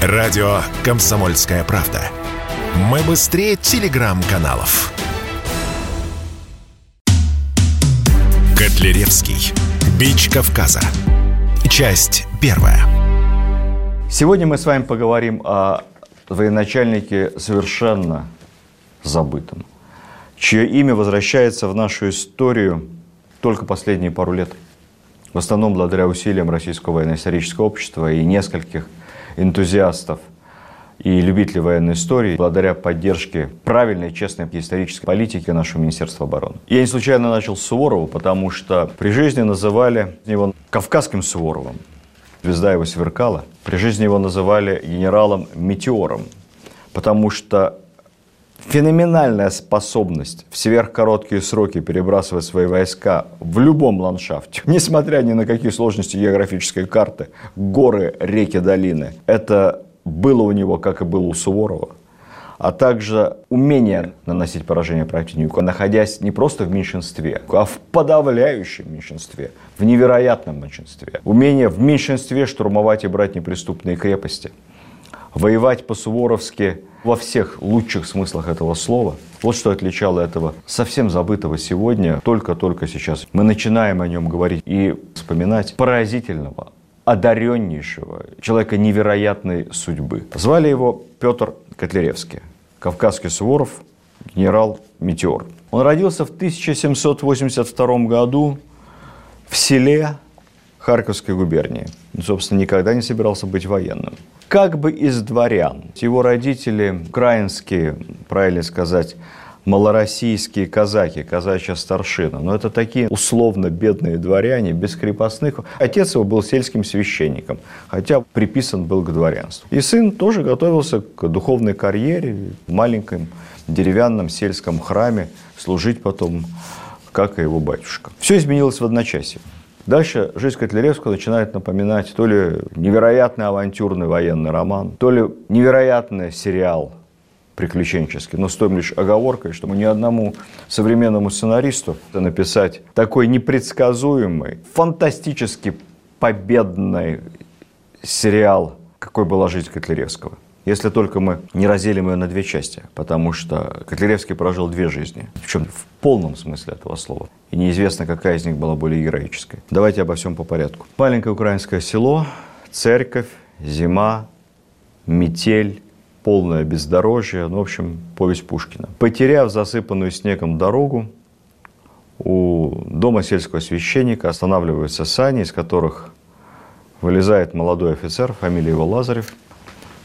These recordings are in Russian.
Радио «Комсомольская правда». Мы быстрее телеграм-каналов. Котляревский. Бич Кавказа. Часть первая. Сегодня мы с вами поговорим о военачальнике совершенно забытом, чье имя возвращается в нашу историю только последние пару лет. В основном благодаря усилиям Российского военно-исторического общества и нескольких энтузиастов и любителей военной истории, благодаря поддержке правильной, честной исторической политики нашего Министерства обороны. Я не случайно начал с Суворова, потому что при жизни называли его Кавказским Суворовым. Звезда его сверкала. При жизни его называли генералом-метеором, потому что феноменальная способность в сверхкороткие сроки перебрасывать свои войска в любом ландшафте, несмотря ни на какие сложности географической карты, горы, реки, долины, это было у него, как и было у Суворова, а также умение наносить поражение противнику, находясь не просто в меньшинстве, а в подавляющем меньшинстве, в невероятном меньшинстве. Умение в меньшинстве штурмовать и брать неприступные крепости. Воевать по-суворовски во всех лучших смыслах этого слова. Вот что отличало этого совсем забытого сегодня, только-только сейчас. Мы начинаем о нем говорить и вспоминать поразительного, одареннейшего, человека невероятной судьбы. Звали его Петр Котляревский, кавказский Суворов, генерал-метеор. Он родился в 1782 году в селе Харьковской губернии. Он, собственно, никогда не собирался быть военным. Как бы из дворян. Его родители украинские, правильно сказать, малороссийские казаки, казачья старшина. Но это такие условно бедные дворяне, без крепостных. Отец его был сельским священником, хотя приписан был к дворянству. И сын тоже готовился к духовной карьере в маленьком деревянном сельском храме, служить потом, как и его батюшка. Все изменилось в одночасье. Дальше жизнь Котляревского начинает напоминать то ли невероятный авантюрный военный роман, то ли невероятный сериал приключенческий, но с той лишь оговоркой, что мы ни одному современному сценаристу написать такой непредсказуемый, фантастически победный сериал, какой была жизнь Котляревского. Если только мы не разделим ее на две части, потому что Котляревский прожил две жизни, в чем в полном смысле этого слова. И неизвестно, какая из них была более героической. Давайте обо всем по порядку. Маленькое украинское село, церковь, зима, метель, полное бездорожье, ну, в общем, повесть Пушкина. Потеряв засыпанную снегом дорогу, у дома сельского священника останавливаются сани, из которых вылезает молодой офицер, фамилия его Лазарев,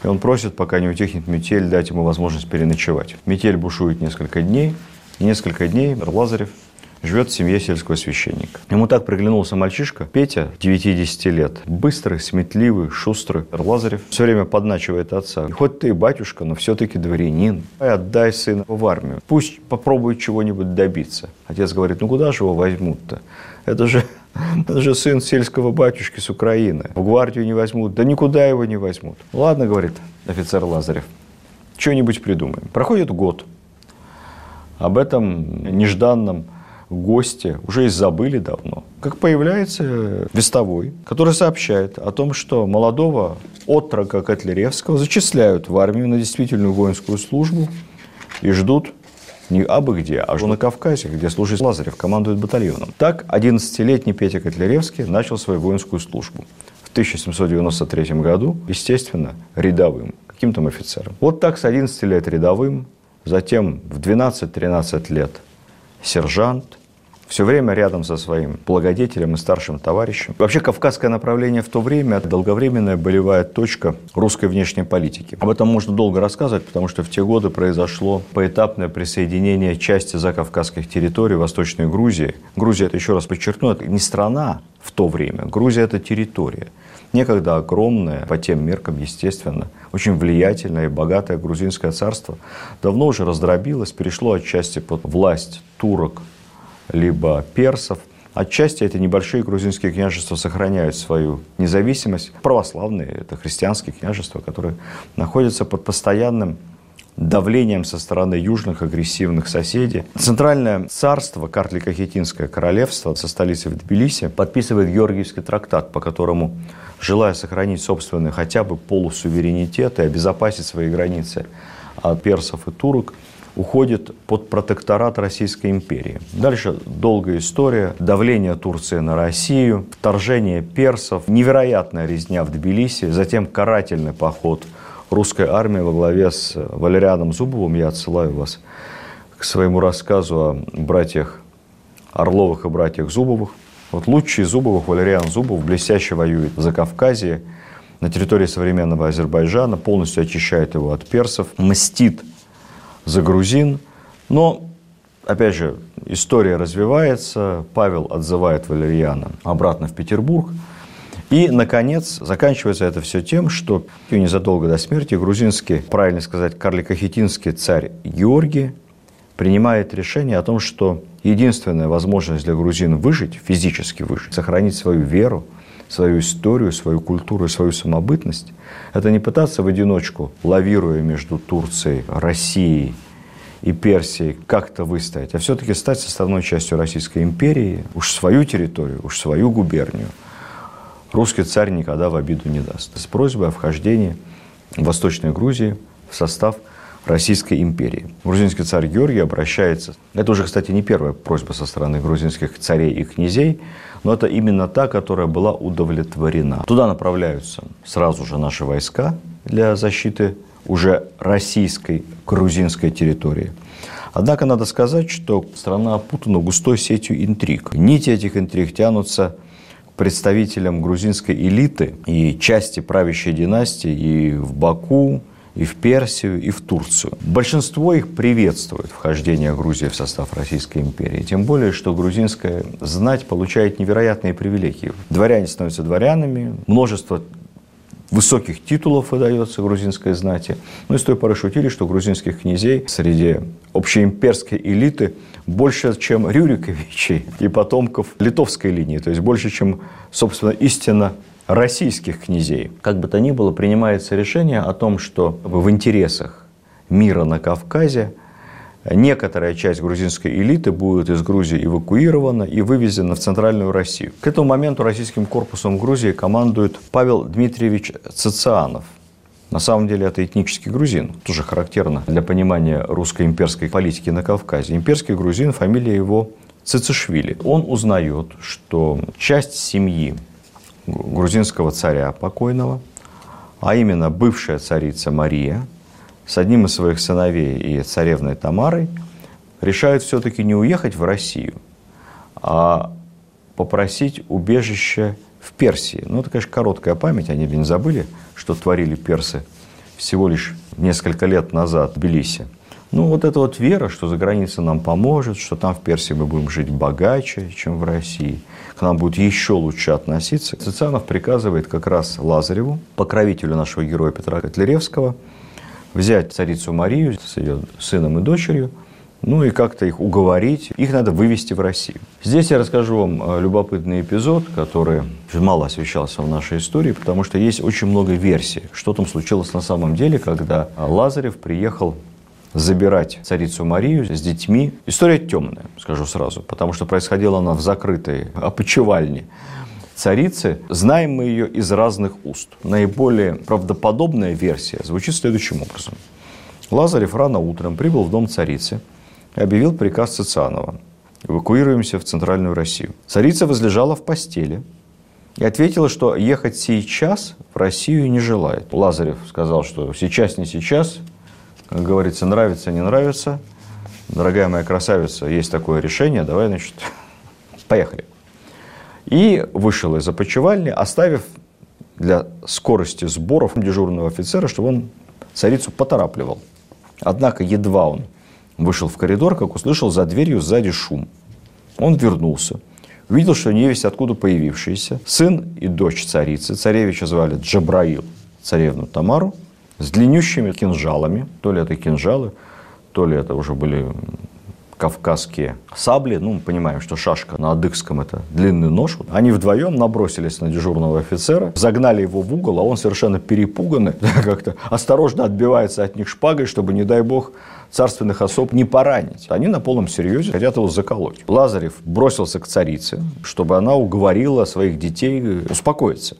и он просит, пока не утихнет метель, дать ему возможность переночевать. Метель бушует несколько дней, и несколько дней Лазарев – живет в семье сельского священника. Ему так приглянулся мальчишка, Петя, 9-10 лет, быстрый, сметливый, шустрый. Лазарев все время подначивает отца. Хоть ты и батюшка, но все-таки дворянин. И отдай сына в армию. Пусть попробует чего-нибудь добиться. Отец говорит, ну куда же его возьмут-то? Это же это же сын сельского батюшки с Украины. В гвардию не возьмут. Да никуда его не возьмут. Ладно, говорит офицер Лазарев. Что-нибудь придумаем. Проходит год. Об этом нежданном гости уже и забыли давно. Как появляется вестовой, который сообщает о том, что молодого отрока Котляревского зачисляют в армию на действительную воинскую службу и ждут не абы где, а на Кавказе, где служит Лазарев, командует батальоном. Так 11-летний Петя Котляревский начал свою воинскую службу. В 1793 году, естественно, рядовым, каким-то офицером. Вот так с 11 лет рядовым, затем в 12-13 лет сержант, все время рядом со своим благодетелем и старшим товарищем. Вообще, кавказское направление в то время – долговременная болевая точка русской внешней политики. Об этом можно долго рассказывать, потому что в те годы произошло поэтапное присоединение части закавказских территорий Восточной Грузии. Грузия, это еще раз подчеркну, это не страна в то время. Грузия – это территория. Некогда огромное, по тем меркам, естественно, очень влиятельное и богатое грузинское царство давно уже раздробилось, перешло отчасти под власть турок, либо персов. Отчасти эти небольшие грузинские княжества сохраняют свою независимость. Православные – это христианские княжества, которые находятся под постоянным давлением со стороны южных агрессивных соседей. Центральное царство, Картлико-Хетинское королевство со столицей в Тбилиси подписывает Георгиевский трактат, по которому, желая сохранить собственный хотя бы полусуверенитет и обезопасить свои границы от персов и турок, уходит под протекторат Российской империи. Дальше долгая история, давление Турции на Россию, вторжение персов, невероятная резня в Тбилиси, затем карательный поход русской армии во главе с Валерианом Зубовым. Я отсылаю вас к своему рассказу о братьях Орловых и братьях Зубовых. Вот лучший Зубовых, Валериан Зубов, блестяще воюет за Кавказе, на территории современного Азербайджана, полностью очищает его от персов, мстит за грузин. Но, опять же, история развивается, Павел отзывает Валерьяна обратно в Петербург – и, наконец, заканчивается это все тем, что незадолго до смерти грузинский, правильно сказать, карликохетинский царь Георгий принимает решение о том, что единственная возможность для грузин выжить, физически выжить, сохранить свою веру, свою историю, свою культуру и свою самобытность, это не пытаться в одиночку, лавируя между Турцией, Россией и Персией, как-то выстоять, а все-таки стать составной частью Российской империи, уж свою территорию, уж свою губернию – русский царь никогда в обиду не даст. С просьбой о вхождении Восточной Грузии в состав Российской империи. Грузинский царь Георгий обращается. Это уже, кстати, не первая просьба со стороны грузинских царей и князей, но это именно та, которая была удовлетворена. Туда направляются сразу же наши войска для защиты уже российской грузинской территории. Однако надо сказать, что страна опутана густой сетью интриг. Нити этих интриг тянутся представителям грузинской элиты и части правящей династии и в Баку, и в Персию, и в Турцию. Большинство их приветствует вхождение Грузии в состав Российской империи. Тем более, что грузинская знать получает невероятные привилегии. Дворяне становятся дворянами, множество высоких титулов выдается грузинской знати. Ну и с той поры шутили, что грузинских князей среди общеимперской элиты больше, чем Рюриковичей и потомков литовской линии, то есть больше, чем, собственно, истинно российских князей. Как бы то ни было, принимается решение о том, что в интересах мира на Кавказе некоторая часть грузинской элиты будет из Грузии эвакуирована и вывезена в Центральную Россию. К этому моменту российским корпусом Грузии командует Павел Дмитриевич Цицианов – на самом деле это этнический грузин, тоже характерно для понимания русской имперской политики на Кавказе. Имперский грузин, фамилия его Цицишвили. Он узнает, что часть семьи грузинского царя покойного, а именно бывшая царица Мария, с одним из своих сыновей и царевной Тамарой, решают все-таки не уехать в Россию, а попросить убежище в Персии. Ну, это, конечно, короткая память, они не забыли, что творили персы всего лишь несколько лет назад в Тбилиси. Ну, вот эта вот вера, что за границей нам поможет, что там в Персии мы будем жить богаче, чем в России, к нам будет еще лучше относиться. Цицанов приказывает как раз Лазареву, покровителю нашего героя Петра Котляревского, взять царицу Марию с ее сыном и дочерью – ну и как-то их уговорить. Их надо вывести в Россию. Здесь я расскажу вам э, любопытный эпизод, который мало освещался в нашей истории, потому что есть очень много версий, что там случилось на самом деле, когда Лазарев приехал забирать царицу Марию с детьми. История темная, скажу сразу, потому что происходила она в закрытой опочивальне царицы. Знаем мы ее из разных уст. Наиболее правдоподобная версия звучит следующим образом. Лазарев рано утром прибыл в дом царицы – объявил приказ Цицанова. Эвакуируемся в Центральную Россию. Царица возлежала в постели и ответила, что ехать сейчас в Россию не желает. Лазарев сказал, что сейчас не сейчас, как говорится, нравится, не нравится. Дорогая моя красавица, есть такое решение, давай, значит, поехали. И вышел из опочивальни, оставив для скорости сборов дежурного офицера, чтобы он царицу поторапливал. Однако едва он Вышел в коридор, как услышал за дверью сзади шум. Он вернулся. Увидел, что невесть откуда появившийся, сын и дочь царицы, царевича звали Джабраил, царевну Тамару, с длиннющими кинжалами, то ли это кинжалы, то ли это уже были кавказские сабли. Ну, мы понимаем, что шашка на адыгском – это длинный нож. Они вдвоем набросились на дежурного офицера, загнали его в угол, а он совершенно перепуганный, как-то осторожно отбивается от них шпагой, чтобы, не дай бог, царственных особ не поранить. Они на полном серьезе хотят его заколоть. Лазарев бросился к царице, чтобы она уговорила своих детей успокоиться.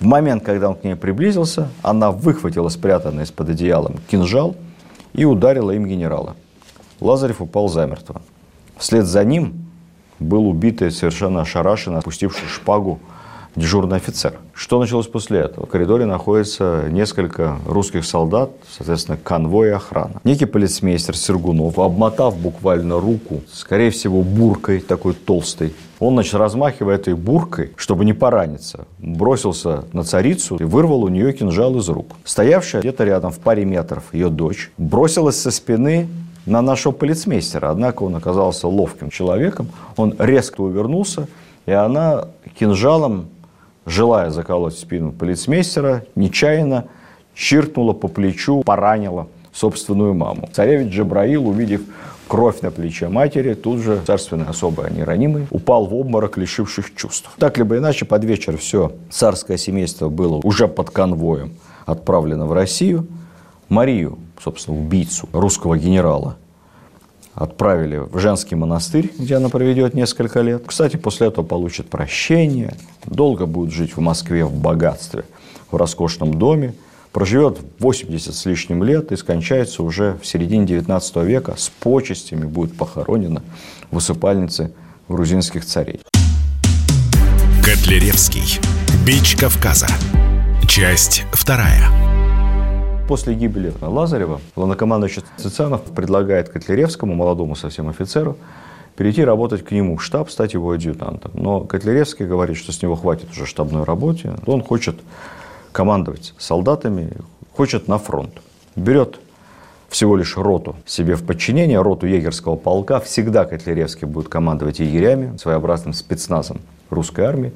В момент, когда он к ней приблизился, она выхватила спрятанный из-под одеялом кинжал и ударила им генерала. Лазарев упал замертво. Вслед за ним был убитый совершенно ошарашенно, опустивший шпагу дежурный офицер. Что началось после этого? В коридоре находится несколько русских солдат, соответственно, конвой и охрана. Некий полицмейстер Сергунов, обмотав буквально руку, скорее всего, буркой такой толстой, он, значит, размахивая этой буркой, чтобы не пораниться, бросился на царицу и вырвал у нее кинжал из рук. Стоявшая где-то рядом в паре метров ее дочь бросилась со спины на нашего полицмейстера. Однако он оказался ловким человеком. Он резко увернулся, и она кинжалом желая заколоть спину полицмейстера, нечаянно чиркнула по плечу, поранила собственную маму. Царевич Джабраил, увидев кровь на плече матери, тут же царственный особо неранимый, упал в обморок, лишивших чувств. Так либо иначе, под вечер все царское семейство было уже под конвоем отправлено в Россию. Марию, собственно, убийцу русского генерала, отправили в женский монастырь, где она проведет несколько лет. Кстати, после этого получит прощение, долго будет жить в Москве в богатстве, в роскошном доме, проживет 80 с лишним лет и скончается уже в середине 19 века с почестями, будет похоронена в усыпальнице грузинских царей. Котляревский. Бич Кавказа. Часть вторая. После гибели Лазарева главнокомандующий Цицанов предлагает Котляревскому, молодому совсем офицеру, перейти работать к нему в штаб, стать его адъютантом. Но Котляревский говорит, что с него хватит уже штабной работе. Он хочет командовать солдатами, хочет на фронт. Берет всего лишь роту себе в подчинение, роту егерского полка. Всегда Котляревский будет командовать егерями, своеобразным спецназом русской армии.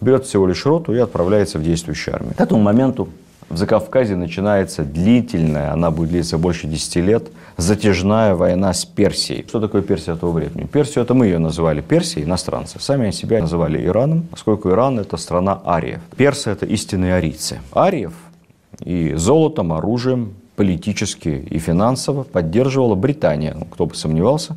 Берет всего лишь роту и отправляется в действующую армию. К этому моменту в Закавказье начинается длительная, она будет длиться больше 10 лет, затяжная война с Персией. Что такое Персия того времени? Персию это мы ее называли Персией, иностранцы. Сами себя называли Ираном, поскольку Иран это страна ариев. Персы это истинные арийцы. Ариев и золотом, оружием, политически и финансово поддерживала Британия, кто бы сомневался,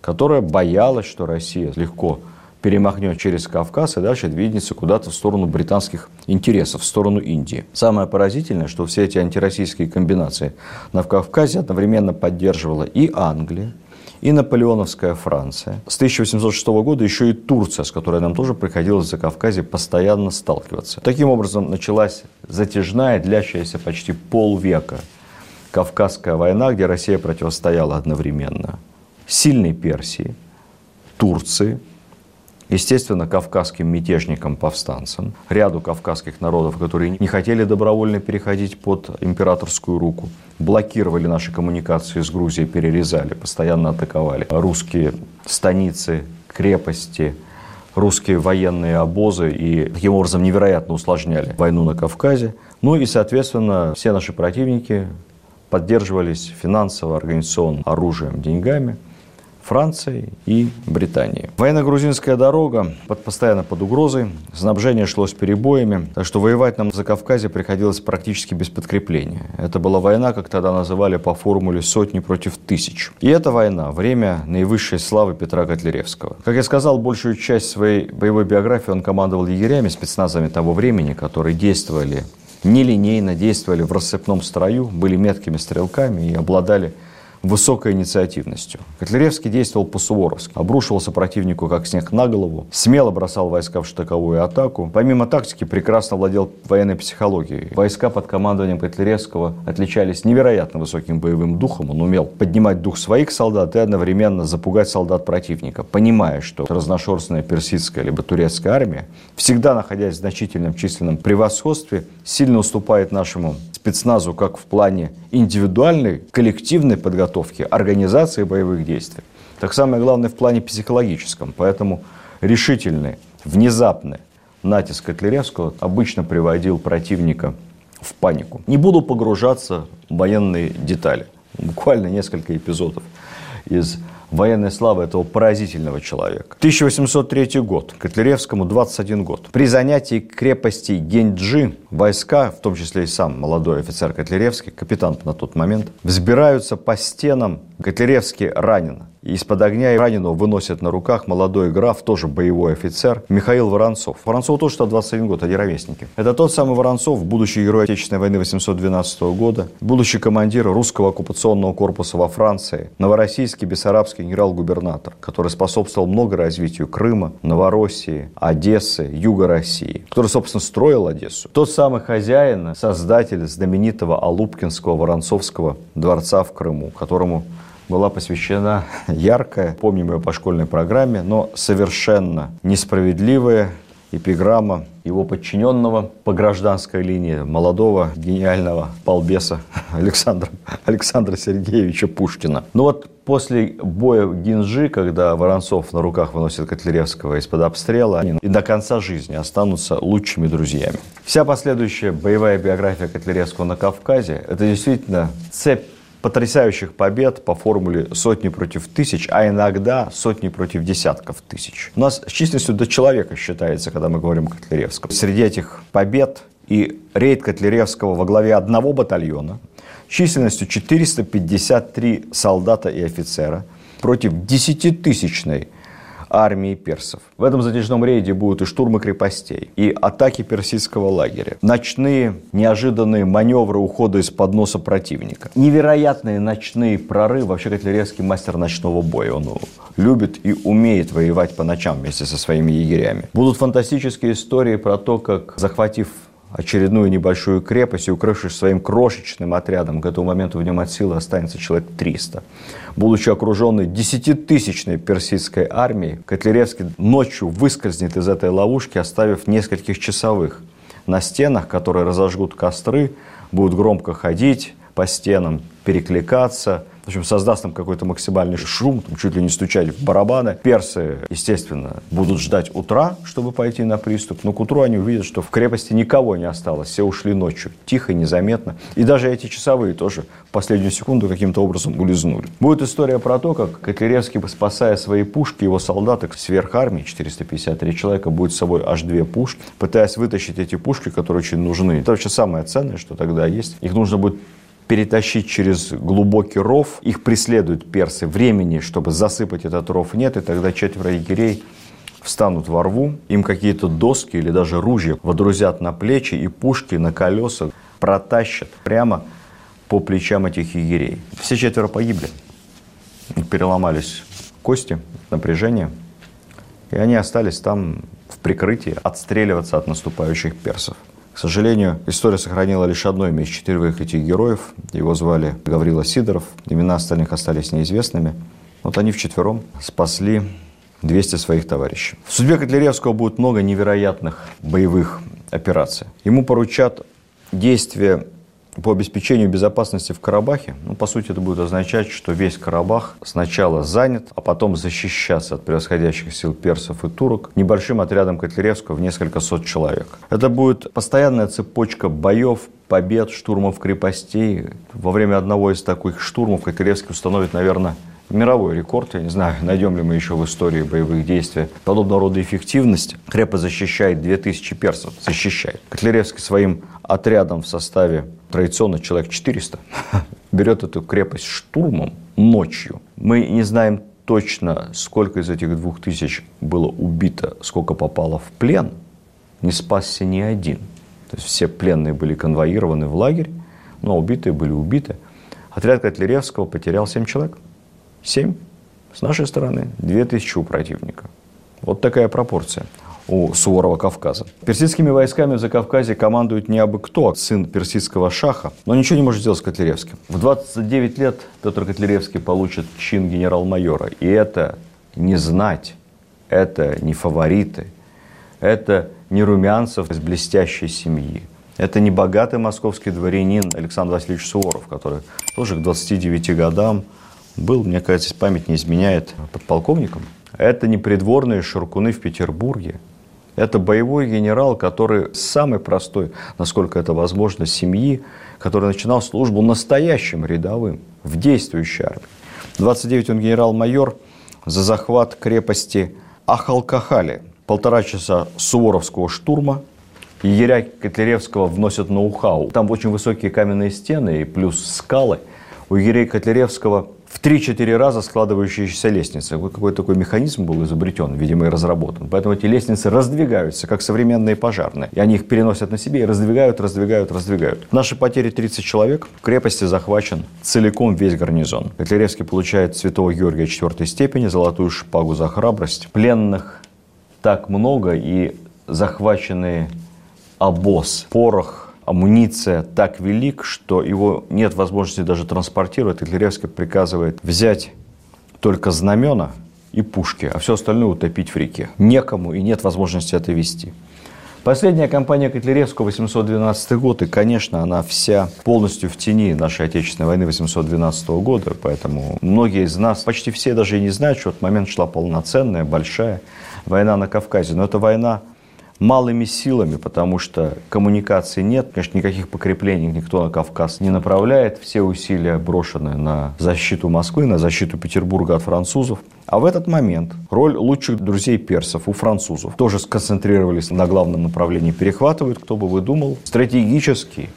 которая боялась, что Россия легко перемахнет через Кавказ и дальше двинется куда-то в сторону британских интересов, в сторону Индии. Самое поразительное, что все эти антироссийские комбинации на Кавказе одновременно поддерживала и Англия, и наполеоновская Франция. С 1806 года еще и Турция, с которой нам тоже приходилось за Кавказе постоянно сталкиваться. Таким образом, началась затяжная, длящаяся почти полвека Кавказская война, где Россия противостояла одновременно сильной Персии, Турции, естественно, кавказским мятежникам-повстанцам, ряду кавказских народов, которые не хотели добровольно переходить под императорскую руку, блокировали наши коммуникации с Грузией, перерезали, постоянно атаковали русские станицы, крепости, русские военные обозы и таким образом невероятно усложняли войну на Кавказе. Ну и, соответственно, все наши противники поддерживались финансово, организационно, оружием, деньгами. Францией и Британией. Военно-грузинская дорога под, постоянно под угрозой, снабжение шло с перебоями, так что воевать нам за Кавказе приходилось практически без подкрепления. Это была война, как тогда называли по формуле сотни против тысяч. И эта война – время наивысшей славы Петра Котляревского. Как я сказал, большую часть своей боевой биографии он командовал егерями, спецназами того времени, которые действовали нелинейно, действовали в рассыпном строю, были меткими стрелками и обладали высокой инициативностью. Котляревский действовал по-суворовски. Обрушивался противнику как снег на голову, смело бросал войска в штыковую атаку. Помимо тактики, прекрасно владел военной психологией. Войска под командованием Котляревского отличались невероятно высоким боевым духом. Он умел поднимать дух своих солдат и одновременно запугать солдат противника, понимая, что разношерстная персидская либо турецкая армия, всегда находясь в значительном численном превосходстве, сильно уступает нашему спецназу как в плане индивидуальной, коллективной подготовки, организации боевых действий, так самое главное в плане психологическом. Поэтому решительный, внезапный натиск Котляревского обычно приводил противника в панику. Не буду погружаться в военные детали. Буквально несколько эпизодов из военной славы этого поразительного человека. 1803 год, Котляревскому 21 год. При занятии крепости Генджи войска, в том числе и сам молодой офицер Котляревский, капитан на тот момент, взбираются по стенам. Котляревский ранен. Из-под огня раненого выносят на руках молодой граф, тоже боевой офицер, Михаил Воронцов. Воронцов тоже что 21 год, они ровесники. Это тот самый Воронцов, будущий герой Отечественной войны 812 года, будущий командир русского оккупационного корпуса во Франции, новороссийский бессарабский генерал-губернатор, который способствовал много развитию Крыма, Новороссии, Одессы, Юга России, который, собственно, строил Одессу. Тот самый хозяин, создатель знаменитого Алупкинского Воронцовского дворца в Крыму, которому была посвящена яркая, помним ее по школьной программе, но совершенно несправедливая эпиграмма его подчиненного по гражданской линии, молодого гениального полбеса Александра, Александра Сергеевича Пушкина. Но вот после боя Гинжи, когда Воронцов на руках выносит Котляревского из-под обстрела, они и до конца жизни останутся лучшими друзьями. Вся последующая боевая биография Котляревского на Кавказе – это действительно цепь потрясающих побед по формуле сотни против тысяч, а иногда сотни против десятков тысяч. У нас с численностью до человека считается, когда мы говорим о Котляревском. Среди этих побед и рейд Котляревского во главе одного батальона численностью 453 солдата и офицера против десятитысячной армии персов. В этом затяжном рейде будут и штурмы крепостей, и атаки персидского лагеря, ночные неожиданные маневры ухода из-под носа противника, невероятные ночные прорывы. Вообще Котляревский мастер ночного боя. Он любит и умеет воевать по ночам вместе со своими егерями. Будут фантастические истории про то, как, захватив очередную небольшую крепость и укрывшись своим крошечным отрядом, к этому моменту в нем от силы останется человек 300. Будучи окруженный десятитысячной персидской армией, Котляревский ночью выскользнет из этой ловушки, оставив нескольких часовых на стенах, которые разожгут костры, будут громко ходить по стенам, перекликаться – в общем, создаст там какой-то максимальный шум, там, чуть ли не стучать в барабаны. Персы, естественно, будут ждать утра, чтобы пойти на приступ, но к утру они увидят, что в крепости никого не осталось, все ушли ночью, тихо, незаметно. И даже эти часовые тоже в последнюю секунду каким-то образом улизнули. Будет история про то, как Котляревский, спасая свои пушки, его солдаты сверх армии, 453 человека, будет с собой аж две пушки, пытаясь вытащить эти пушки, которые очень нужны. Это вообще самое ценное, что тогда есть. Их нужно будет перетащить через глубокий ров. Их преследуют персы. Времени, чтобы засыпать этот ров, нет. И тогда четверо егерей встанут во рву, им какие-то доски или даже ружья водрузят на плечи и пушки на колесах протащат прямо по плечам этих егерей. Все четверо погибли. Переломались кости, напряжение. И они остались там в прикрытии отстреливаться от наступающих персов. К сожалению, история сохранила лишь одно имя из четырех этих героев. Его звали Гаврила Сидоров. Имена остальных остались неизвестными. Вот они вчетвером спасли 200 своих товарищей. В судьбе Котляревского будет много невероятных боевых операций. Ему поручат действия по обеспечению безопасности в Карабахе, ну, по сути, это будет означать, что весь Карабах сначала занят, а потом защищаться от превосходящих сил персов и турок небольшим отрядом Котляревского в несколько сот человек. Это будет постоянная цепочка боев, побед, штурмов крепостей. Во время одного из таких штурмов Котляревский установит, наверное, мировой рекорд, я не знаю, найдем ли мы еще в истории боевых действий подобного рода эффективность. Крепость защищает 2000 персов, защищает. Котляревский своим отрядом в составе традиционно человек 400 берет эту крепость штурмом ночью. Мы не знаем точно, сколько из этих двух тысяч было убито, сколько попало в плен. Не спасся ни один. То есть все пленные были конвоированы в лагерь, но убитые были убиты. Отряд Котляревского потерял 7 человек. 7 с нашей стороны, 2000 у противника. Вот такая пропорция у Суворова Кавказа. Персидскими войсками в Закавказье командует не абы кто, а сын персидского шаха, но ничего не может сделать с Котляревским. В 29 лет Петр Котляревский получит чин генерал-майора. И это не знать, это не фавориты, это не Румянцев из блестящей семьи. Это не богатый московский дворянин Александр Васильевич Суворов, который тоже к 29 годам был, мне кажется, память не изменяет, подполковником. Это не придворные шуркуны в Петербурге. Это боевой генерал, который самый простой, насколько это возможно, семьи, который начинал службу настоящим рядовым в действующей армии. 29 он генерал-майор за захват крепости Ахалкахали. Полтора часа суворовского штурма. Егеря Котляревского вносят ноу-хау. Там очень высокие каменные стены и плюс скалы. У егерей Котляревского в 3-4 раза складывающиеся лестницы. Вот какой такой механизм был изобретен, видимо, и разработан. Поэтому эти лестницы раздвигаются, как современные пожарные. И они их переносят на себе и раздвигают, раздвигают, раздвигают. Наши потери 30 человек. В крепости захвачен целиком весь гарнизон. Котляревский получает святого Георгия 4 степени, золотую шпагу за храбрость. Пленных так много и захваченный обоз, порох, амуниция так велик, что его нет возможности даже транспортировать. Котляревский приказывает взять только знамена и пушки, а все остальное утопить в реке. Некому и нет возможности это вести. Последняя кампания Котляревского, 812 год, и, конечно, она вся полностью в тени нашей Отечественной войны 812 года, поэтому многие из нас, почти все даже и не знают, что в этот момент шла полноценная, большая война на Кавказе. Но это война малыми силами, потому что коммуникации нет. Конечно, никаких покреплений никто на Кавказ не направляет. Все усилия брошены на защиту Москвы, на защиту Петербурга от французов. А в этот момент роль лучших друзей персов у французов тоже сконцентрировались на главном направлении. Перехватывают, кто бы вы думал, стратегические,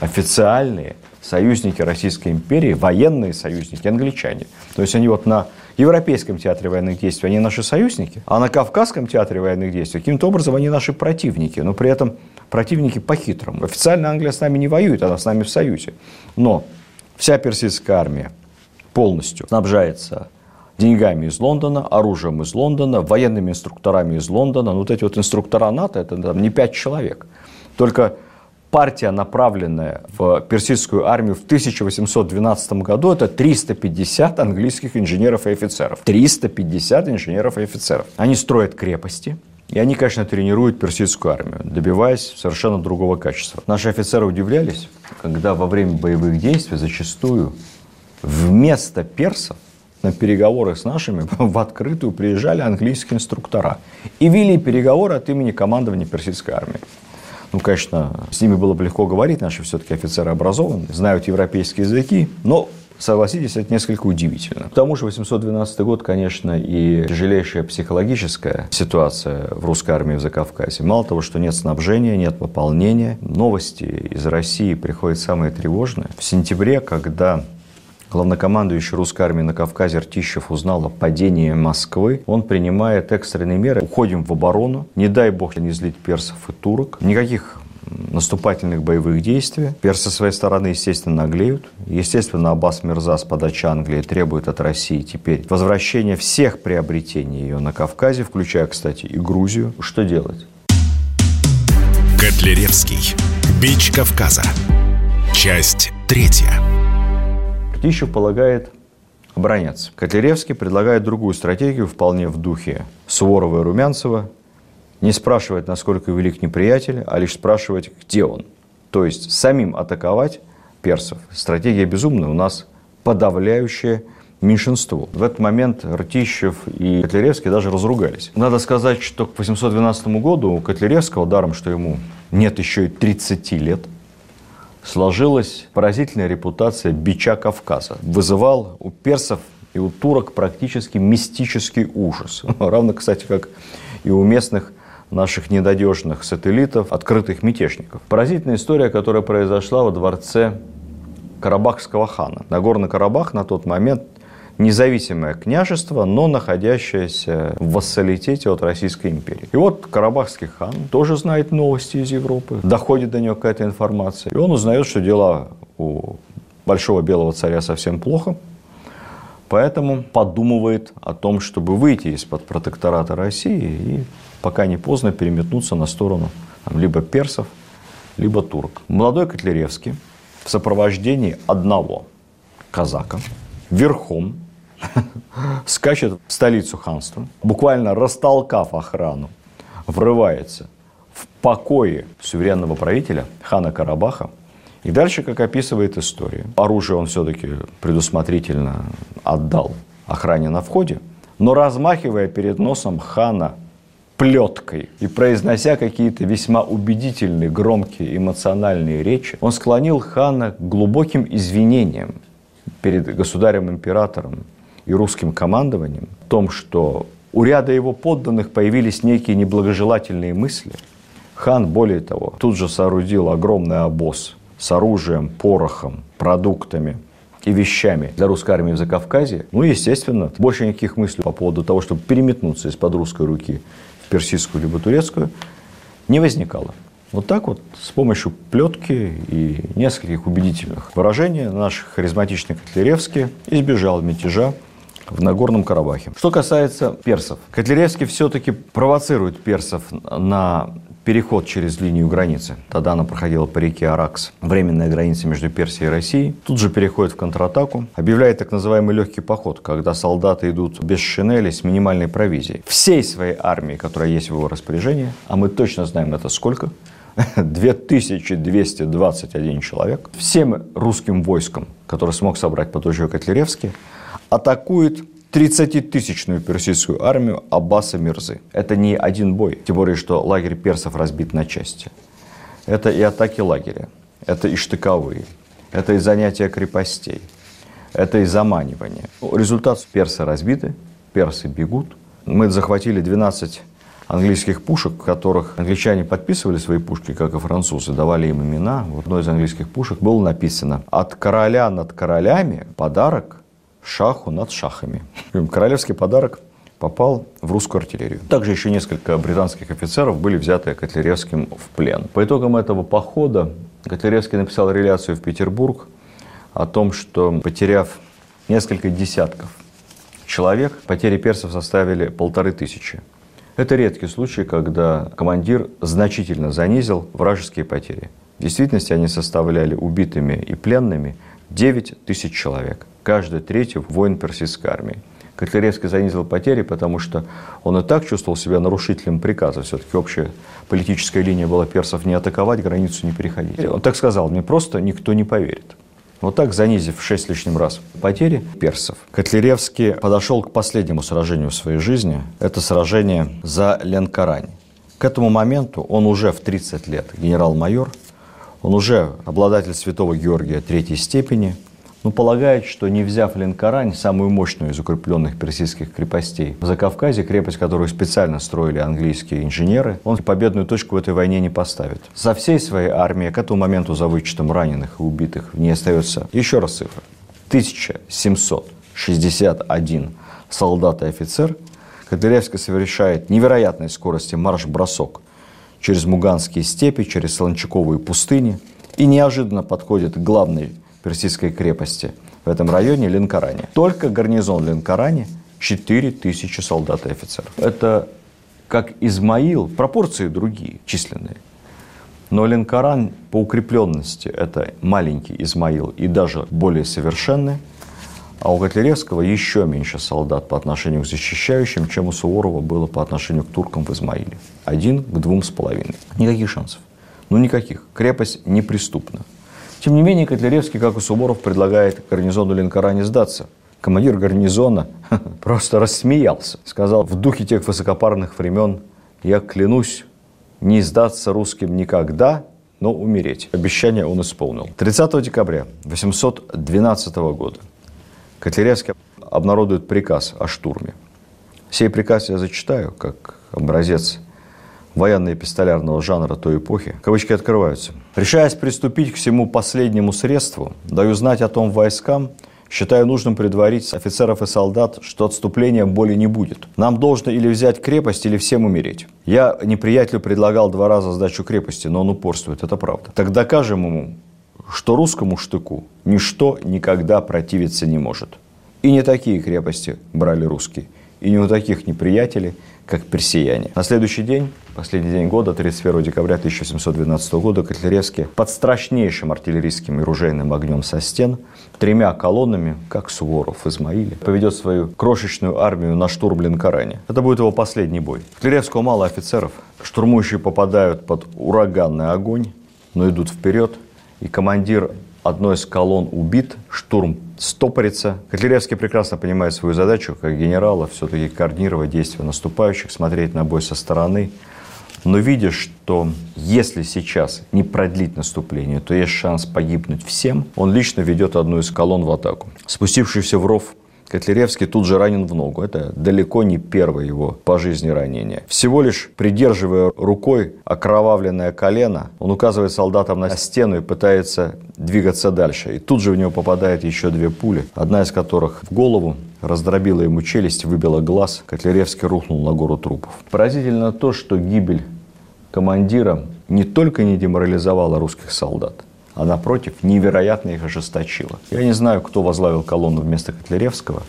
официальные союзники Российской империи, военные союзники, англичане. То есть они вот на Европейском театре военных действий они наши союзники, а на Кавказском театре военных действий каким-то образом они наши противники, но при этом противники по-хитрому. Официально Англия с нами не воюет, она с нами в союзе. Но вся персидская армия полностью снабжается деньгами из Лондона, оружием из Лондона, военными инструкторами из Лондона. Ну, вот эти вот инструктора НАТО, это там, не пять человек. Только партия, направленная в персидскую армию в 1812 году, это 350 английских инженеров и офицеров. 350 инженеров и офицеров. Они строят крепости, и они, конечно, тренируют персидскую армию, добиваясь совершенно другого качества. Наши офицеры удивлялись, когда во время боевых действий зачастую вместо персов на переговоры с нашими в открытую приезжали английские инструктора и вели переговоры от имени командования персидской армии. Ну, конечно, с ними было бы легко говорить, наши все-таки офицеры образованы, знают европейские языки, но Согласитесь, это несколько удивительно. К тому же 812 год, конечно, и тяжелейшая психологическая ситуация в русской армии в Закавказье. Мало того, что нет снабжения, нет пополнения, новости из России приходят самые тревожные. В сентябре, когда главнокомандующий русской армии на Кавказе Ртищев узнал о падении Москвы, он принимает экстренные меры. Уходим в оборону, не дай бог не злить персов и турок. Никаких наступательных боевых действий. Персы со своей стороны, естественно, наглеют. Естественно, Аббас Мирза с подачи Англии требует от России теперь возвращения всех приобретений ее на Кавказе, включая, кстати, и Грузию. Что делать? Котляревский. Бич Кавказа. Часть третья. Птищев полагает обороняться. Котляревский предлагает другую стратегию, вполне в духе Суворова и Румянцева. Не спрашивать, насколько велик неприятель, а лишь спрашивать, где он. То есть самим атаковать персов. Стратегия безумная, у нас подавляющее меньшинство. В этот момент Ртищев и Котляревский даже разругались. Надо сказать, что к 812 году у Котляревского, даром, что ему нет еще и 30 лет – сложилась поразительная репутация бича Кавказа. Вызывал у персов и у турок практически мистический ужас. Равно, кстати, как и у местных наших недодежных сателлитов, открытых мятежников. Поразительная история, которая произошла во дворце Карабахского хана. Нагорный Карабах на тот момент независимое княжество, но находящееся в вассалитете от Российской империи. И вот Карабахский хан тоже знает новости из Европы, доходит до него какая-то информация, и он узнает, что дела у большого белого царя совсем плохо, поэтому подумывает о том, чтобы выйти из-под протектората России и пока не поздно переметнуться на сторону там, либо персов, либо турок. Молодой Котляревский в сопровождении одного казака верхом скачет в столицу ханства, буквально растолкав охрану, врывается в покое суверенного правителя хана Карабаха. И дальше, как описывает история, оружие он все-таки предусмотрительно отдал охране на входе, но размахивая перед носом хана плеткой и произнося какие-то весьма убедительные, громкие, эмоциональные речи, он склонил хана к глубоким извинениям перед государем-императором и русским командованием в том, что у ряда его подданных появились некие неблагожелательные мысли. Хан, более того, тут же соорудил огромный обоз с оружием, порохом, продуктами и вещами для русской армии в Закавказье. Ну, естественно, больше никаких мыслей по поводу того, чтобы переметнуться из-под русской руки в персидскую либо турецкую, не возникало. Вот так вот, с помощью плетки и нескольких убедительных выражений наш харизматичный Котляревский избежал мятежа в Нагорном Карабахе. Что касается персов. Котляревский все-таки провоцирует персов на переход через линию границы. Тогда она проходила по реке Аракс, временная граница между Персией и Россией. Тут же переходит в контратаку, объявляет так называемый легкий поход, когда солдаты идут без шинели с минимальной провизией. Всей своей армии, которая есть в его распоряжении, а мы точно знаем это сколько, 2221 человек, всем русским войском, который смог собрать под ружье Котляревский, атакует 30-тысячную персидскую армию Аббаса Мирзы. Это не один бой, тем более, что лагерь персов разбит на части. Это и атаки лагеря, это и штыковые, это и занятия крепостей, это и заманивание. Результат – персы разбиты, персы бегут. Мы захватили 12 английских пушек, которых англичане подписывали свои пушки, как и французы, давали им имена. В одной из английских пушек было написано «От короля над королями подарок шаху над шахами». Королевский подарок попал в русскую артиллерию. Также еще несколько британских офицеров были взяты Котляревским в плен. По итогам этого похода Котляревский написал реляцию в Петербург о том, что потеряв несколько десятков человек, потери персов составили полторы тысячи. Это редкий случай, когда командир значительно занизил вражеские потери. В действительности они составляли убитыми и пленными 9 тысяч человек. Каждый третий воин персидской армии. Котляревский занизил потери, потому что он и так чувствовал себя нарушителем приказа. Все-таки общая политическая линия была персов не атаковать, границу не переходить. Он так сказал, мне просто никто не поверит. Вот так, занизив в шесть лишним раз потери персов, Котляревский подошел к последнему сражению в своей жизни. Это сражение за Ленкарань. К этому моменту он уже в 30 лет генерал-майор, он уже обладатель святого Георгия третьей степени – но полагает, что не взяв Ленкарань, самую мощную из укрепленных персидских крепостей в Закавказье, крепость, которую специально строили английские инженеры, он победную точку в этой войне не поставит. За всей своей армией, к этому моменту за вычетом раненых и убитых, не остается еще раз цифра. 1761 солдат и офицер, Котляревский совершает невероятной скорости марш-бросок через Муганские степи, через Солончаковые пустыни и неожиданно подходит к главной персидской крепости в этом районе Ленкаране. Только гарнизон Ленкаране 4000 солдат и офицеров. Это как Измаил, пропорции другие, численные. Но Ленкаран по укрепленности это маленький Измаил и даже более совершенный. А у Котляревского еще меньше солдат по отношению к защищающим, чем у Суворова было по отношению к туркам в Измаиле. Один к двум с половиной. Никаких шансов. Ну, никаких. Крепость неприступна. Тем не менее, Котляревский, как и Суворов, предлагает гарнизону Ленкора не сдаться. Командир гарнизона просто рассмеялся. Сказал, в духе тех высокопарных времен, я клянусь не сдаться русским никогда, но умереть. Обещание он исполнил. 30 декабря 812 года Котляревский обнародует приказ о штурме. Сей приказ я зачитаю, как образец военно-эпистолярного жанра той эпохи, кавычки открываются. Решаясь приступить к всему последнему средству, даю знать о том войскам, Считаю нужным предварить офицеров и солдат, что отступления более не будет. Нам должно или взять крепость, или всем умереть. Я неприятелю предлагал два раза сдачу крепости, но он упорствует, это правда. Так докажем ему, что русскому штыку ничто никогда противиться не может. И не такие крепости брали русские, и не у таких неприятелей, как персияне. На следующий день, последний день года, 31 декабря 1712 года, Котляревский под страшнейшим артиллерийским и ружейным огнем со стен, тремя колоннами, как Суворов в Измаиле, поведет свою крошечную армию на штурм Ленкаране. Это будет его последний бой. Котляревского мало офицеров. Штурмующие попадают под ураганный огонь, но идут вперед. И командир одной из колонн убит, штурм стопорится. Котляревский прекрасно понимает свою задачу, как генерала, все-таки координировать действия наступающих, смотреть на бой со стороны. Но видя, что если сейчас не продлить наступление, то есть шанс погибнуть всем, он лично ведет одну из колонн в атаку. Спустившийся в ров Котляревский тут же ранен в ногу. Это далеко не первое его по жизни ранение. Всего лишь придерживая рукой окровавленное колено, он указывает солдатам на стену и пытается двигаться дальше. И тут же в него попадает еще две пули, одна из которых в голову, раздробила ему челюсть, выбила глаз. Котляревский рухнул на гору трупов. Поразительно то, что гибель командира не только не деморализовала русских солдат, а напротив, невероятно их ожесточила. Я не знаю, кто возглавил колонну вместо Котляревского,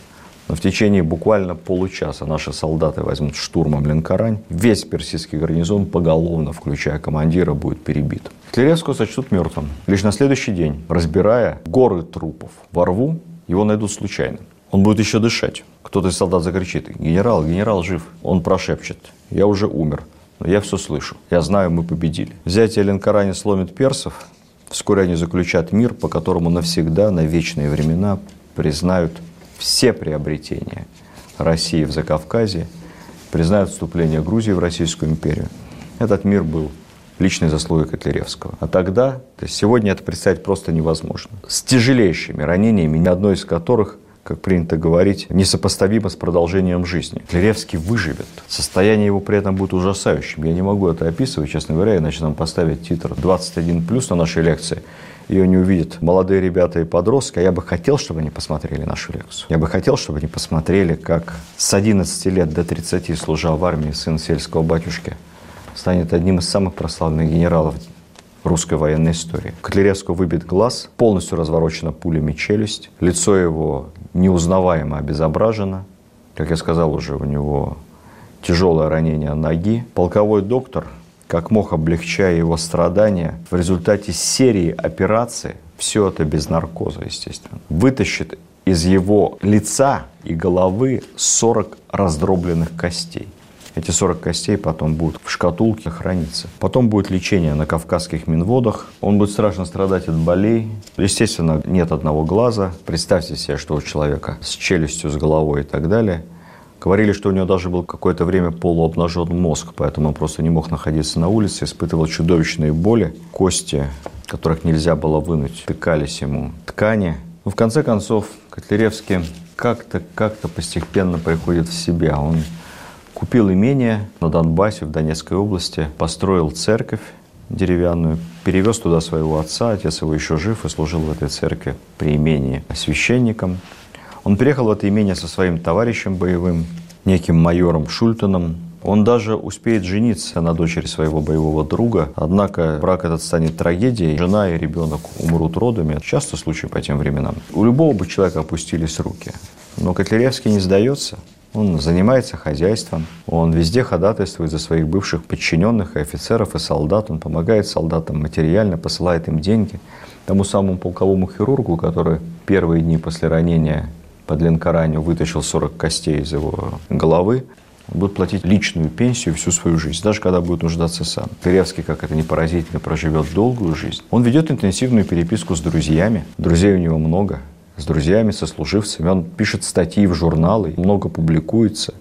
но в течение буквально получаса наши солдаты возьмут штурмом Ленкорань. Весь персидский гарнизон поголовно, включая командира, будет перебит. Котляревского сочтут мертвым. Лишь на следующий день, разбирая горы трупов во рву, его найдут случайно. Он будет еще дышать. Кто-то из солдат закричит, генерал, генерал жив. Он прошепчет, я уже умер, но я все слышу. Я знаю, мы победили. Взятие Ленкорани сломит персов, Вскоре они заключат мир, по которому навсегда, на вечные времена признают все приобретения России в Закавказье, признают вступление Грузии в Российскую империю. Этот мир был личной заслугой Котляревского. А тогда, то есть сегодня это представить просто невозможно. С тяжелейшими ранениями, ни одно из которых – как принято говорить, несопоставимо с продолжением жизни. Леревский выживет. Состояние его при этом будет ужасающим. Я не могу это описывать, честно говоря, иначе нам поставить титр 21 плюс на нашей лекции. Ее не увидят молодые ребята и подростки. А я бы хотел, чтобы они посмотрели нашу лекцию. Я бы хотел, чтобы они посмотрели, как с 11 лет до 30, служа в армии, сын сельского батюшки станет одним из самых прославленных генералов русской военной истории. Котляревского выбит глаз, полностью разворочена пулями челюсть, лицо его неузнаваемо обезображено. Как я сказал уже, у него тяжелое ранение ноги. Полковой доктор, как мог облегчая его страдания, в результате серии операций, все это без наркоза, естественно, вытащит из его лица и головы 40 раздробленных костей. Эти 40 костей потом будут в шкатулке храниться. Потом будет лечение на кавказских минводах. Он будет страшно страдать от болей. Естественно, нет одного глаза. Представьте себе, что у человека с челюстью, с головой и так далее. Говорили, что у него даже был какое-то время полуобнажен мозг, поэтому он просто не мог находиться на улице, испытывал чудовищные боли. Кости, которых нельзя было вынуть, тыкались ему ткани. Но в конце концов, Котляревский как-то как-то постепенно приходит в себя. Он Купил имение на Донбассе, в Донецкой области, построил церковь деревянную, перевез туда своего отца, отец его еще жив и служил в этой церкви при имении священником. Он приехал в это имение со своим товарищем боевым, неким майором Шультоном. Он даже успеет жениться на дочери своего боевого друга, однако брак этот станет трагедией. Жена и ребенок умрут родами. Часто случай по тем временам. У любого бы человека опустились руки. Но Котляревский не сдается. Он занимается хозяйством, он везде ходатайствует за своих бывших подчиненных и офицеров, и солдат. Он помогает солдатам материально, посылает им деньги. Тому самому полковому хирургу, который первые дни после ранения под Ленкоранью вытащил 40 костей из его головы, будет платить личную пенсию всю свою жизнь, даже когда будет нуждаться сам. Перевский, как это не поразительно, проживет долгую жизнь. Он ведет интенсивную переписку с друзьями. Друзей у него много с друзьями, со служивцами. Он пишет статьи в журналы, много публикуется.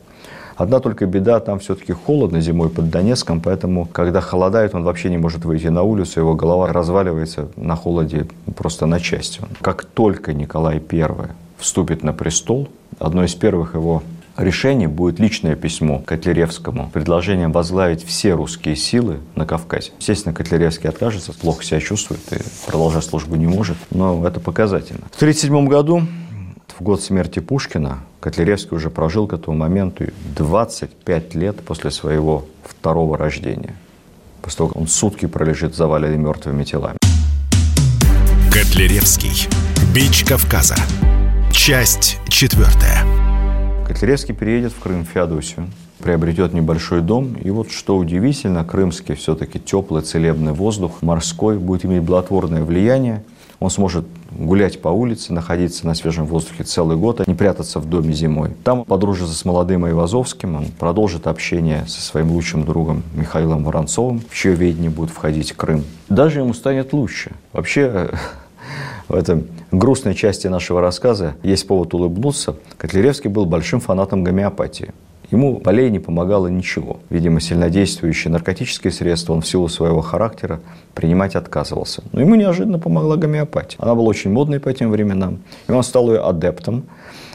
Одна только беда, там все-таки холодно зимой под Донецком, поэтому, когда холодает, он вообще не может выйти на улицу, его голова разваливается на холоде просто на части. Как только Николай I вступит на престол, одно из первых его решение будет личное письмо Котляревскому, предложением возглавить все русские силы на Кавказе. Естественно, Котляревский откажется, плохо себя чувствует и продолжать службу не может, но это показательно. В 1937 году, в год смерти Пушкина, Котляревский уже прожил к этому моменту 25 лет после своего второго рождения. После того, как он сутки пролежит заваленный мертвыми телами. Котляревский. Бич Кавказа. Часть четвертая. Котляревский переедет в Крым, в Феодосию, приобретет небольшой дом. И вот что удивительно, крымский все-таки теплый целебный воздух, морской, будет иметь благотворное влияние. Он сможет гулять по улице, находиться на свежем воздухе целый год, а не прятаться в доме зимой. Там подружится с молодым Айвазовским, он продолжит общение со своим лучшим другом Михаилом Воронцовым, в чье ведение будет входить Крым. Даже ему станет лучше. Вообще, в этом грустной части нашего рассказа есть повод улыбнуться. Котляревский был большим фанатом гомеопатии. Ему болей не помогало ничего. Видимо, сильнодействующие наркотические средства он в силу своего характера принимать отказывался. Но ему неожиданно помогла гомеопатия. Она была очень модной по тем временам. И он стал ее адептом.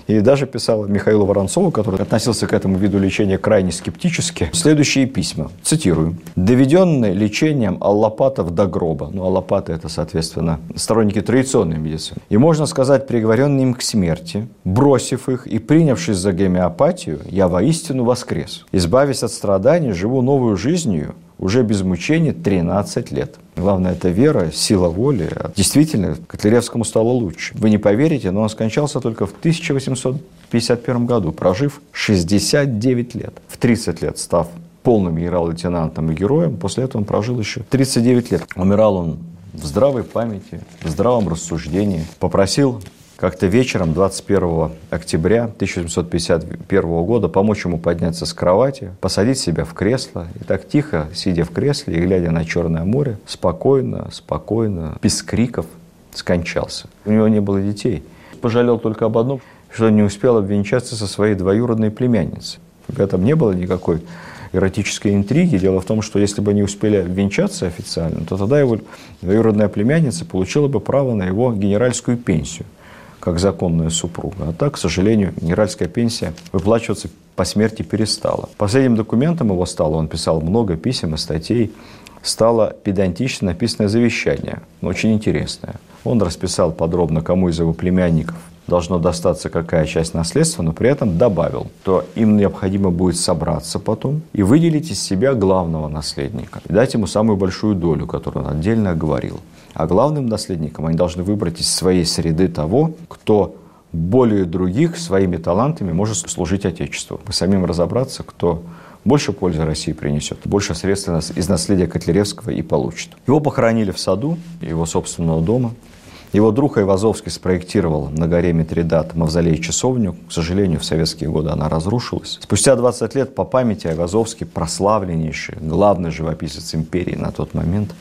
И даже писал Михаилу Воронцову, который относился к этому виду лечения крайне скептически, следующие письма. Цитирую. «Доведенные лечением аллопатов до гроба». Ну, аллопаты – это, соответственно, сторонники традиционной медицины. И, можно сказать, приговоренные им к смерти, бросив их и принявшись за гомеопатию, я воистину воскрес. Избавясь от страданий, живу новую жизнью, уже без мучений 13 лет. Главное, это вера, сила воли. Действительно, Котляревскому стало лучше. Вы не поверите, но он скончался только в 1851 году, прожив 69 лет. В 30 лет став полным генерал-лейтенантом и героем, после этого он прожил еще 39 лет. Умирал он в здравой памяти, в здравом рассуждении. Попросил как-то вечером 21 октября 1751 года помочь ему подняться с кровати, посадить себя в кресло и так тихо, сидя в кресле и глядя на Черное море, спокойно, спокойно, без криков скончался. У него не было детей. Пожалел только об одном, что не успел обвенчаться со своей двоюродной племянницей. В этом не было никакой эротической интриги. Дело в том, что если бы они успели обвенчаться официально, то тогда его двоюродная племянница получила бы право на его генеральскую пенсию – как законная супруга. А так, к сожалению, генеральская пенсия выплачиваться по смерти перестала. Последним документом его стало, он писал много писем и статей, стало педантично написанное завещание, очень интересное. Он расписал подробно, кому из его племянников должно достаться какая часть наследства, но при этом добавил, что им необходимо будет собраться потом и выделить из себя главного наследника, и дать ему самую большую долю, которую он отдельно оговорил. А главным наследником они должны выбрать из своей среды того, кто более других своими талантами может служить Отечеству. Мы самим разобраться, кто больше пользы России принесет, больше средств из наследия Котляревского и получит. Его похоронили в саду его собственного дома. Его друг Айвазовский спроектировал на горе Митридат мавзолей-часовню. К сожалению, в советские годы она разрушилась. Спустя 20 лет по памяти Айвазовский, прославленнейший, главный живописец империи на тот момент,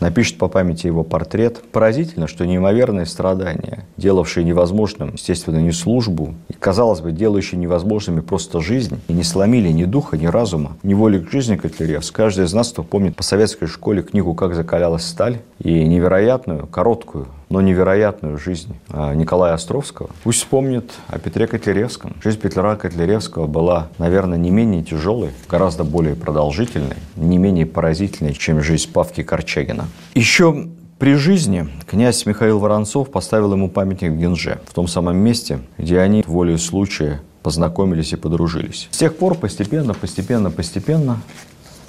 напишет по памяти его портрет. Поразительно, что неимоверные страдания, делавшие невозможным, естественно, не службу, и, казалось бы, делающие невозможными просто жизнь, и не сломили ни духа, ни разума, ни воли к жизни Котляревс. Каждый из нас, кто помнит по советской школе книгу «Как закалялась сталь» и невероятную, короткую, но невероятную жизнь а, Николая Островского. Пусть вспомнит о Петре Котляревском. Жизнь Петра Котляревского была, наверное, не менее тяжелой, гораздо более продолжительной, не менее поразительной, чем жизнь Павки Корчагина. Еще при жизни князь Михаил Воронцов поставил ему памятник в Генже, в том самом месте, где они волей случая познакомились и подружились. С тех пор постепенно, постепенно, постепенно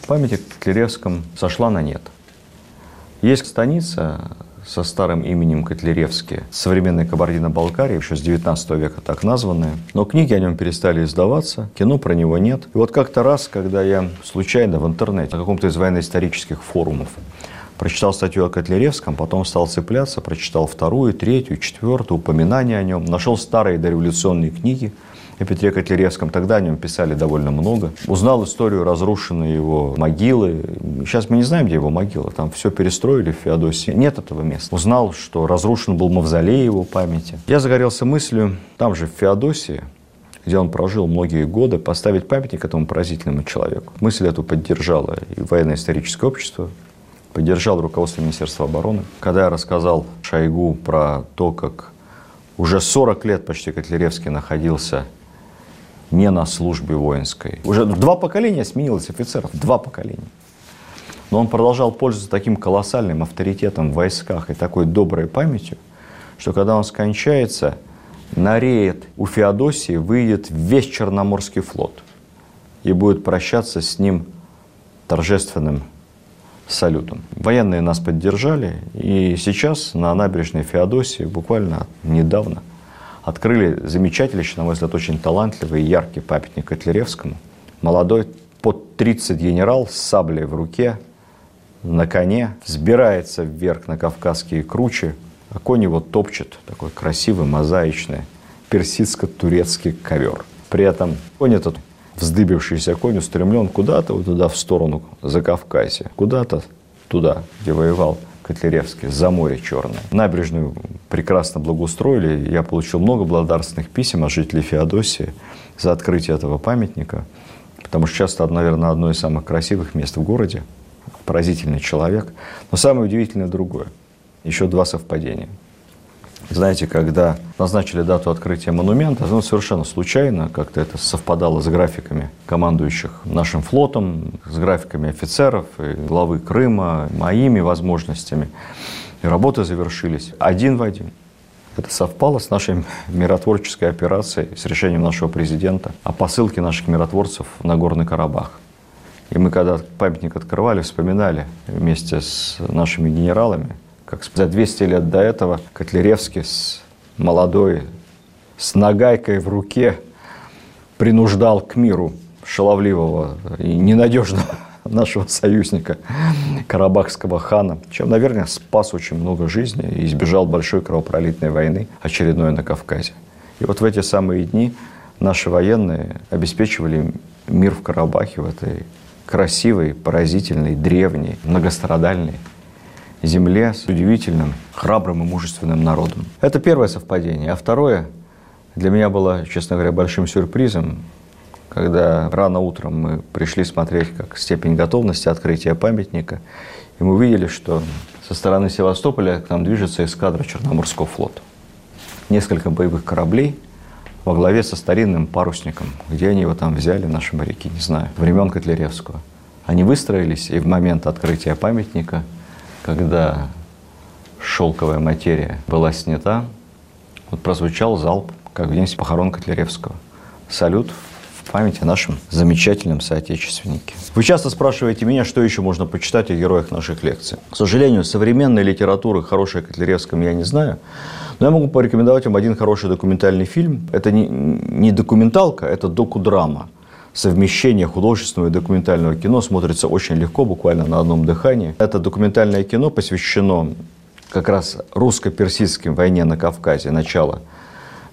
памятник к Котляревском сошла на нет. Есть станица со старым именем Котляревский, современной Кабардино-Балкарии, еще с 19 века так названная. Но книги о нем перестали издаваться, кино про него нет. И вот как-то раз, когда я случайно в интернете, на каком-то из военно-исторических форумов, прочитал статью о Котляревском, потом стал цепляться, прочитал вторую, третью, четвертую, упоминания о нем, нашел старые дореволюционные книги – о Петре Котляревском. Тогда о нем писали довольно много. Узнал историю разрушенной его могилы. Сейчас мы не знаем, где его могила. Там все перестроили в Феодосии. Нет этого места. Узнал, что разрушен был мавзолей его памяти. Я загорелся мыслью, там же в Феодосии, где он прожил многие годы, поставить памятник этому поразительному человеку. Мысль эту поддержала и военно-историческое общество, поддержал руководство Министерства обороны. Когда я рассказал Шойгу про то, как уже 40 лет почти Котляревский находился не на службе воинской. Уже два поколения сменилось офицеров, два поколения. Но он продолжал пользоваться таким колоссальным авторитетом в войсках и такой доброй памятью, что когда он скончается, на рейд у Феодосии выйдет весь Черноморский флот и будет прощаться с ним торжественным салютом. Военные нас поддержали, и сейчас на набережной Феодосии буквально недавно – открыли замечательный, на мой взгляд, очень талантливый и яркий памятник Котляревскому. Молодой, под 30 генерал с саблей в руке, на коне, взбирается вверх на Кавказские кручи, а конь его топчет, такой красивый, мозаичный, персидско-турецкий ковер. При этом конь этот, вздыбившийся конь, устремлен куда-то вот туда, в сторону Закавказья, куда-то туда, где воевал Котляревский, за море Черное. Набережную прекрасно благоустроили. Я получил много благодарственных писем от жителей Феодосии за открытие этого памятника. Потому что часто, наверное, одно из самых красивых мест в городе. Поразительный человек. Но самое удивительное другое. Еще два совпадения. Знаете, когда назначили дату открытия монумента, ну, совершенно случайно, как-то это совпадало с графиками командующих нашим флотом, с графиками офицеров, и главы Крыма, моими возможностями. И работы завершились один в один. Это совпало с нашей миротворческой операцией, с решением нашего президента о посылке наших миротворцев на Горный Карабах. И мы, когда памятник открывали, вспоминали вместе с нашими генералами, как за 200 лет до этого Котляревский с молодой, с нагайкой в руке принуждал к миру шаловливого и ненадежного нашего союзника Карабахского хана, чем, наверное, спас очень много жизней и избежал большой кровопролитной войны, очередной на Кавказе. И вот в эти самые дни наши военные обеспечивали мир в Карабахе, в этой красивой, поразительной, древней, многострадальной земле с удивительным, храбрым и мужественным народом. Это первое совпадение. А второе для меня было, честно говоря, большим сюрпризом, когда рано утром мы пришли смотреть, как степень готовности открытия памятника, и мы увидели, что со стороны Севастополя к нам движется эскадра Черноморского флота. Несколько боевых кораблей во главе со старинным парусником. Где они его там взяли, наши моряки, не знаю, времен Котляревского. Они выстроились, и в момент открытия памятника – когда шелковая материя была снята, вот прозвучал залп, как в день похорон Котляревского. Салют в память о нашем замечательном соотечественнике. Вы часто спрашиваете меня, что еще можно почитать о героях наших лекций. К сожалению, современной литературы хорошей о Котляревском я не знаю, но я могу порекомендовать вам один хороший документальный фильм. Это не, не документалка, это докудрама совмещение художественного и документального кино смотрится очень легко, буквально на одном дыхании. Это документальное кино посвящено как раз русско-персидской войне на Кавказе начала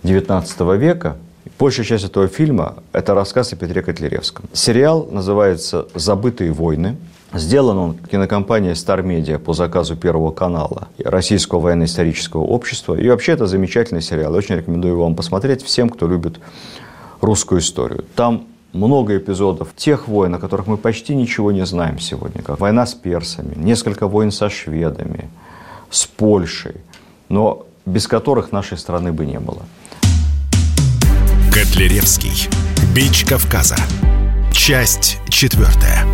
XIX века. Большая часть этого фильма – это рассказ о Петре Котляревском. Сериал называется «Забытые войны». Сделан он кинокомпанией Star Media по заказу Первого канала Российского военно-исторического общества. И вообще это замечательный сериал. Очень рекомендую вам посмотреть всем, кто любит русскую историю. Там много эпизодов тех войн, о которых мы почти ничего не знаем сегодня, как война с персами, несколько войн со шведами, с Польшей, но без которых нашей страны бы не было. Котляревский. Бич Кавказа. Часть четвертая.